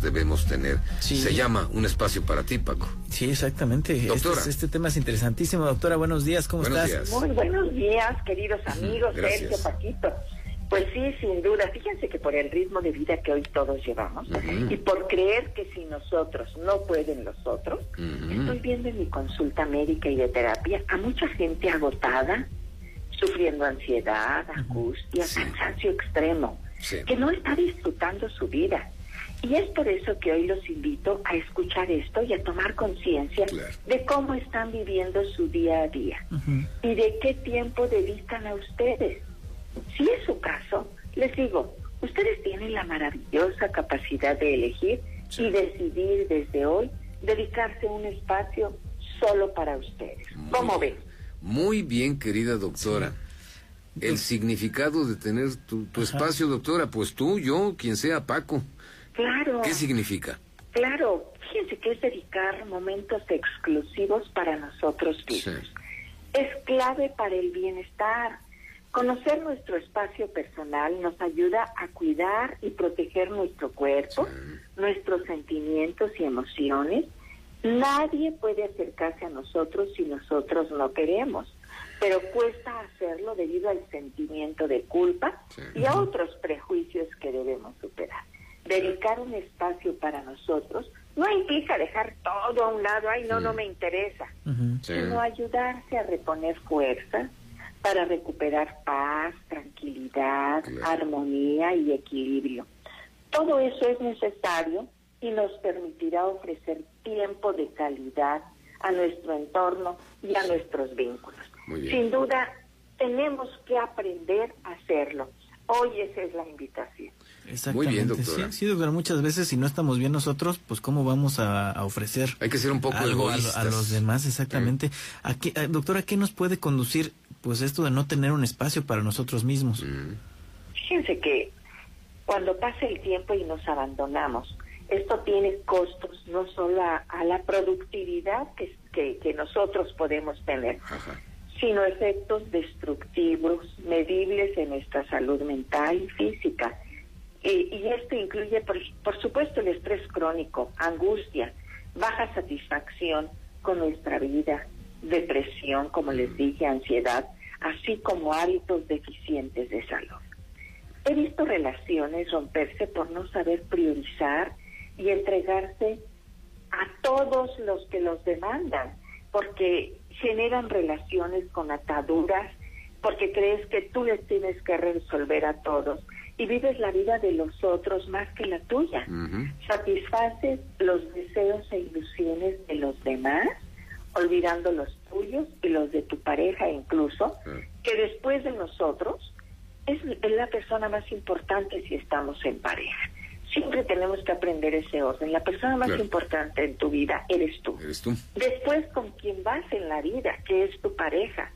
Debemos tener. Se llama Un espacio para ti, Paco. Sí, exactamente. Este doctora. Este, tema es interesantísimo. Doctora, buenos días, ¿cómo estás? Muy buenos días, queridos amigos, Sergio, Paquito. Pues sí, sin duda. Fíjense que por el ritmo de vida que hoy todos llevamos y por creer que si nosotros no pueden los otros, estoy viendo en mi consulta médica y de terapia a mucha gente agotada, sufriendo ansiedad, angustia, cansancio extremo, que no está disfrutando su vida y es por eso que hoy los invito a escuchar esto y a tomar conciencia de cómo están viviendo su día a día y de qué tiempo dedican a ustedes. Si es su caso, les digo, ustedes tienen la maravillosa capacidad de elegir y decidir desde hoy dedicarse un espacio solo para ustedes. ¿Cómo ven? Muy bien, querida doctora. El significado de tener tu, espacio, doctora, pues tú, yo, quien sea, Paco. Claro. ¿Qué significa? Claro, fíjense que es dedicar momentos exclusivos para nosotros mismos. Es clave para el bienestar. Conocer nuestro espacio personal nos ayuda a cuidar y proteger nuestro cuerpo, nuestros sentimientos y emociones. Nadie puede acercarse a nosotros si nosotros no queremos, pero cuesta hacerlo debido al sentimiento de culpa y a otros prejuicios que debemos superar dedicar un espacio para nosotros no implica dejar todo a un lado, ay, no, no me interesa, sino ayudarse a reponer fuerza para recuperar paz, tranquilidad, armonía y equilibrio. Todo eso es necesario y nos permitirá ofrecer tiempo de calidad a nuestro entorno y a nuestros vínculos. Sin duda, tenemos que aprender a hacerlo. Hoy esa es la invitación. Muy bien, doctora. Sí, doctora, muchas veces si no estamos bien nosotros, pues cómo vamos a, ofrecer Hay que ser un poco algo a, los demás, exactamente. ¿A qué, doctora, ¿qué nos puede conducir pues esto de no tener un espacio para nosotros mismos? Mm. Fíjense que cuando pasa el tiempo y nos abandonamos, esto tiene costos no solo a, la productividad que, que, nosotros podemos tener, sino efectos destructivos, medibles en nuestra salud mental y física y esto incluye, por, supuesto, el estrés crónico, angustia, baja satisfacción con nuestra vida, depresión, como les dije, ansiedad, así como hábitos deficientes de salud. He visto relaciones romperse por no saber priorizar y entregarse a todos los que los demandan, porque generan relaciones con ataduras, porque crees que tú les tienes que resolver a todos y vives la vida de los otros más que la tuya. Satisfaces los deseos e ilusiones de los demás, olvidando los tuyos y los de tu pareja incluso, que después de nosotros es, la persona más importante si estamos en pareja. Siempre tenemos que aprender ese orden. La persona más importante en tu vida eres tú. Eres tú. Después con quien vas en la vida, que es tu pareja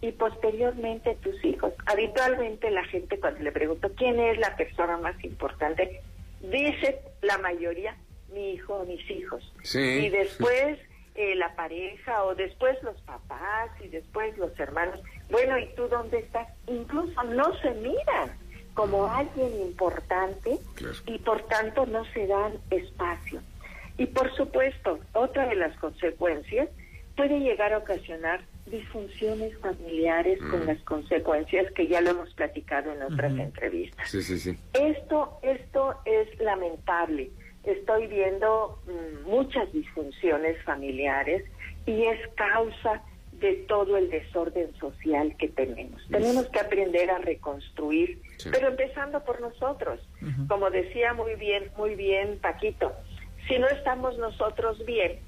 y posteriormente tus hijos. Habitualmente la gente cuando le pregunto quién es la persona más importante, dice la mayoría mi hijo o mis hijos. Y después eh, la pareja o después los papás y después los hermanos. Bueno, ¿y tú dónde estás? Incluso no se miran como alguien importante y por tanto no se dan espacio. Y por supuesto, otra de las consecuencias puede llegar a ocasionar disfunciones familiares con mm. las consecuencias que ya lo hemos platicado en otras entrevistas. Sí, sí, sí. Esto, esto es lamentable. Estoy viendo mm, muchas disfunciones familiares y es causa de todo el desorden social que tenemos. Tenemos que aprender a reconstruir, pero empezando por nosotros. Como decía muy bien, muy bien Paquito, si no estamos nosotros bien,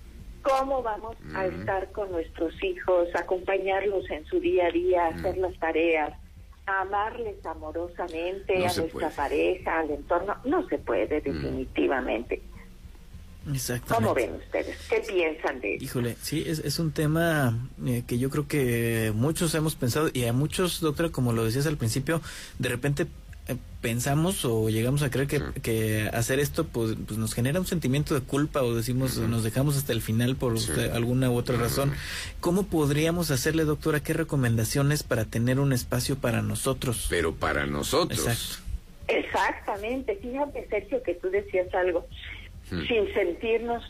cómo vamos a estar con nuestros hijos, acompañarlos en su día a día, hacer las tareas, amarles amorosamente a nuestra pareja, al entorno. No se puede, definitivamente. Exactamente. ¿Cómo ven ustedes? ¿Qué piensan de eso? Híjole, sí, es, es un tema eh, que yo creo que muchos hemos pensado y a muchos, doctora, como lo decías al principio, de repente pensamos o llegamos a creer que, que hacer esto pues, pues, nos genera un sentimiento de culpa o decimos nos dejamos hasta el final por alguna u otra razón. ¿Cómo podríamos hacerle, doctora, qué recomendaciones para tener un espacio para nosotros? Pero para nosotros. Exacto. Exactamente. Fíjate, Sergio, que tú decías algo. Sin sentirnos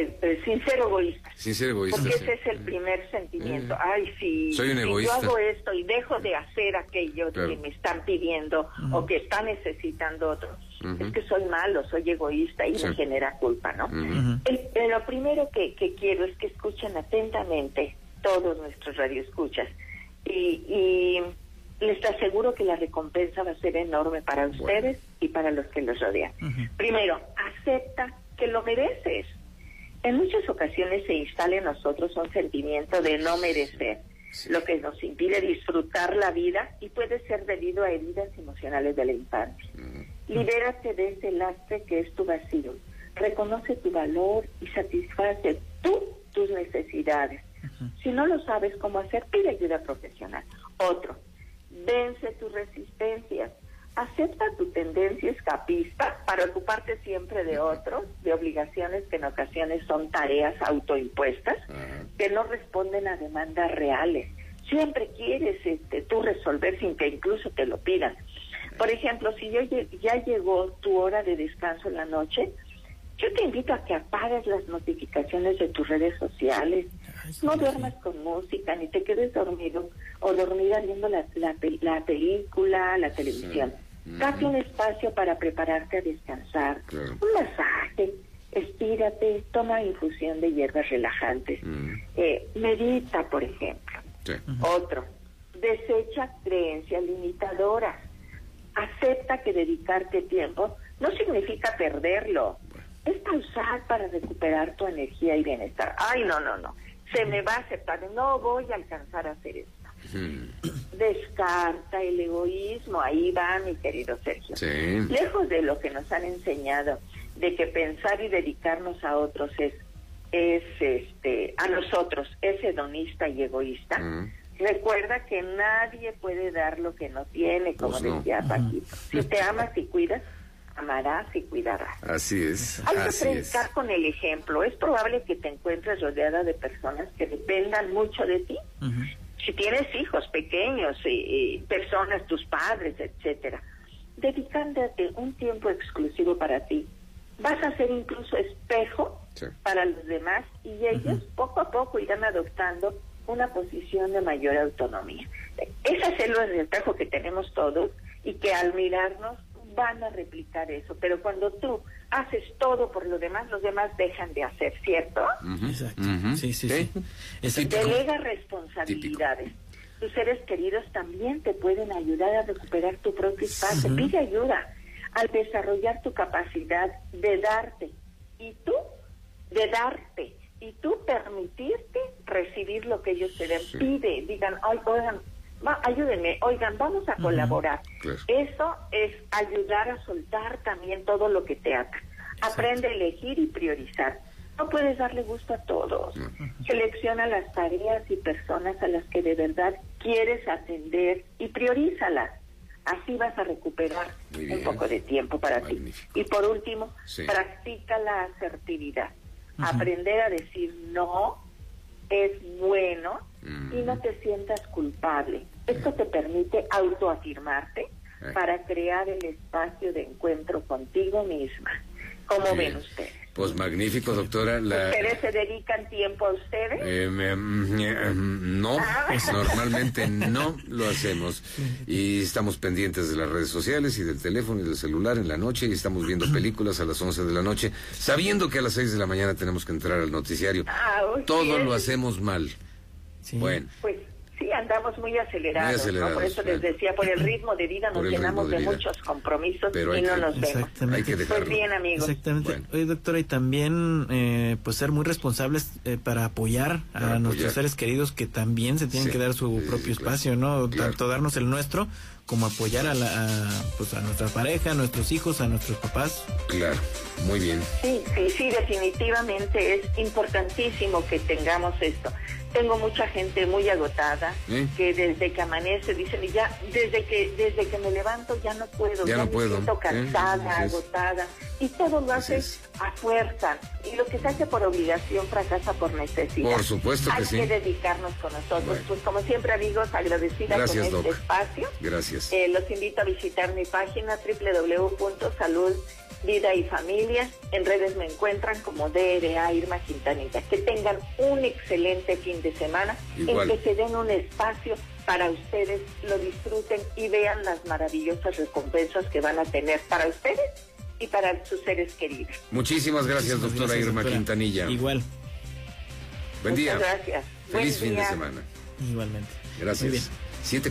eh, eh, sin ser egoístas. Sin ser egoístas. Porque ese es el primer sentimiento. Ay, si, Soy un egoísta. yo hago esto y dejo de hacer aquello que me están pidiendo o que están necesitando otros, es que soy malo, soy egoísta y me genera culpa, ¿no? El- eh, lo primero que, que quiero es que escuchen atentamente todos nuestros radioescuchas y, y les aseguro que la recompensa va a ser enorme para ustedes y para los que los rodean. Primero, acepta que lo mereces. En muchas ocasiones se instala en nosotros un sentimiento de no merecer, lo que nos impide disfrutar la vida y puede ser debido a heridas emocionales de la infancia. Libérate de ese lastre que es tu vacío. Reconoce tu valor y satisface tú tus necesidades. Si no lo sabes cómo hacer, pide ayuda profesional. Otro, vence tus resistencias. Acepta tu tendencia escapista para ocuparte siempre de otros, de obligaciones que en ocasiones son tareas autoimpuestas, que no responden a demandas reales. Siempre quieres este, tú resolver sin que incluso te lo pidan. Por ejemplo, si yo ya llegó tu hora de descanso en la noche, yo te invito a que apagues las notificaciones de tus redes sociales. No duermas con música, ni te quedes dormido o dormida viendo la, la, la película, la televisión. Date un espacio para prepararte a descansar. Claro. Un masaje, estírate, toma infusión de hierbas relajantes. Mm. Eh, medita, por ejemplo. Sí. Otro, desecha creencias limitadoras. Acepta que dedicarte tiempo no significa perderlo. Es pausar para recuperar tu energía y bienestar. Ay, no, no, no. Se me va a aceptar. No voy a alcanzar a hacer esto. Descarta el egoísmo. Ahí va, mi querido Sergio. Sí. Lejos de lo que nos han enseñado, de que pensar y dedicarnos a otros es, es este, a nosotros, es hedonista y egoísta. Mm. Recuerda que nadie puede dar lo que no tiene, como Pues no. decía Paquito. Si te amas y cuidas, amarás y cuidarás. Así es. Hay que es. predicar con el ejemplo. Es probable que te encuentres rodeada de personas que dependan mucho de ti. Si tienes hijos pequeños, eh, personas, tus padres, etcétera, dedicándote un tiempo exclusivo para ti, vas a ser incluso espejo Sí. para los demás y ellos poco a poco irán adoptando una posición de mayor autonomía. Es hacerlo en el espejo que tenemos todos y que al mirarnos van a replicar eso, pero cuando tú haces todo por los demás, los demás dejan de hacer, ¿cierto? Ujú. Exacto. Ujú. Sí, sí. Delega responsabilidades. Tus seres queridos también te pueden ayudar a recuperar tu propio espacio. Pide ayuda al desarrollar tu capacidad de darte y tú de darte y tú permitirte recibir lo que ellos te den. Pide, digan, "Ay, oigan, va, ayúdenme, oigan, vamos a colaborar. Claro. Eso es ayudar a soltar también todo lo que te ata. Aprende a elegir y priorizar. No puedes darle gusto a todos. Selecciona las tareas y personas a las que de verdad quieres atender y priorízalas. Así vas a recuperar un poco de tiempo para Magnífico. ti. Y por último, Sí. practica la asertividad. Aprender a decir no es bueno y no te sientas culpable. Esto te permite autoafirmarte Eh. para crear el espacio de encuentro contigo misma. ¿Cómo Sí. ven ustedes? Pues magnífico, doctora. La, ¿Ustedes se dedican tiempo a ustedes? Eh, me- mm, eh, mm, no, Ah. pues normalmente no lo hacemos. Y estamos pendientes de las redes sociales y del teléfono y del celular en la noche y estamos viendo películas a las 11 de la noche, sabiendo que a las 6 de la mañana tenemos que entrar al noticiario. Ah. Todo lo hacemos mal. Sí. Bueno, Pues Sí, andamos muy acelerados, por eso les decía, por el ritmo de vida nos llenamos de, muchos compromisos y no nos vemos. Hay que pues bien, amigos. Exactamente. Oye, doctora, y también eh, pues ser muy responsables eh, para apoyar a nuestros seres queridos que también se tienen que dar su propio espacio, ¿no? Tanto darnos el nuestro como apoyar a, la, pues a nuestra pareja, a nuestros hijos, a nuestros papás. Claro, muy bien. Sí, sí, sí, definitivamente es importantísimo que tengamos esto. Tengo mucha gente muy agotada ¿Eh? que desde que amanece dicen y ya desde que desde que me levanto ya no puedo, ya, no me puedo. siento ¿Eh? cansada, agotada y todo lo hace a fuerza y lo que se hace por obligación fracasa por necesidad. Por supuesto que Hay sí. que dedicarnos con nosotros. Pues como siempre amigos, agradecida con este espacio. Gracias. Eh, los invito a visitar mi página www.salud Vida y Familia. En redes me encuentran como DRA Irma Quintanilla. Que tengan un excelente fin de semana en que se den un espacio para ustedes, lo disfruten y vean las maravillosas recompensas que van a tener para ustedes y para sus seres queridos. Muchísimas gracias, doctora Irma Quintanilla. Igual. Buen día. gracias. Feliz fin de semana. Igualmente. Gracias. Siete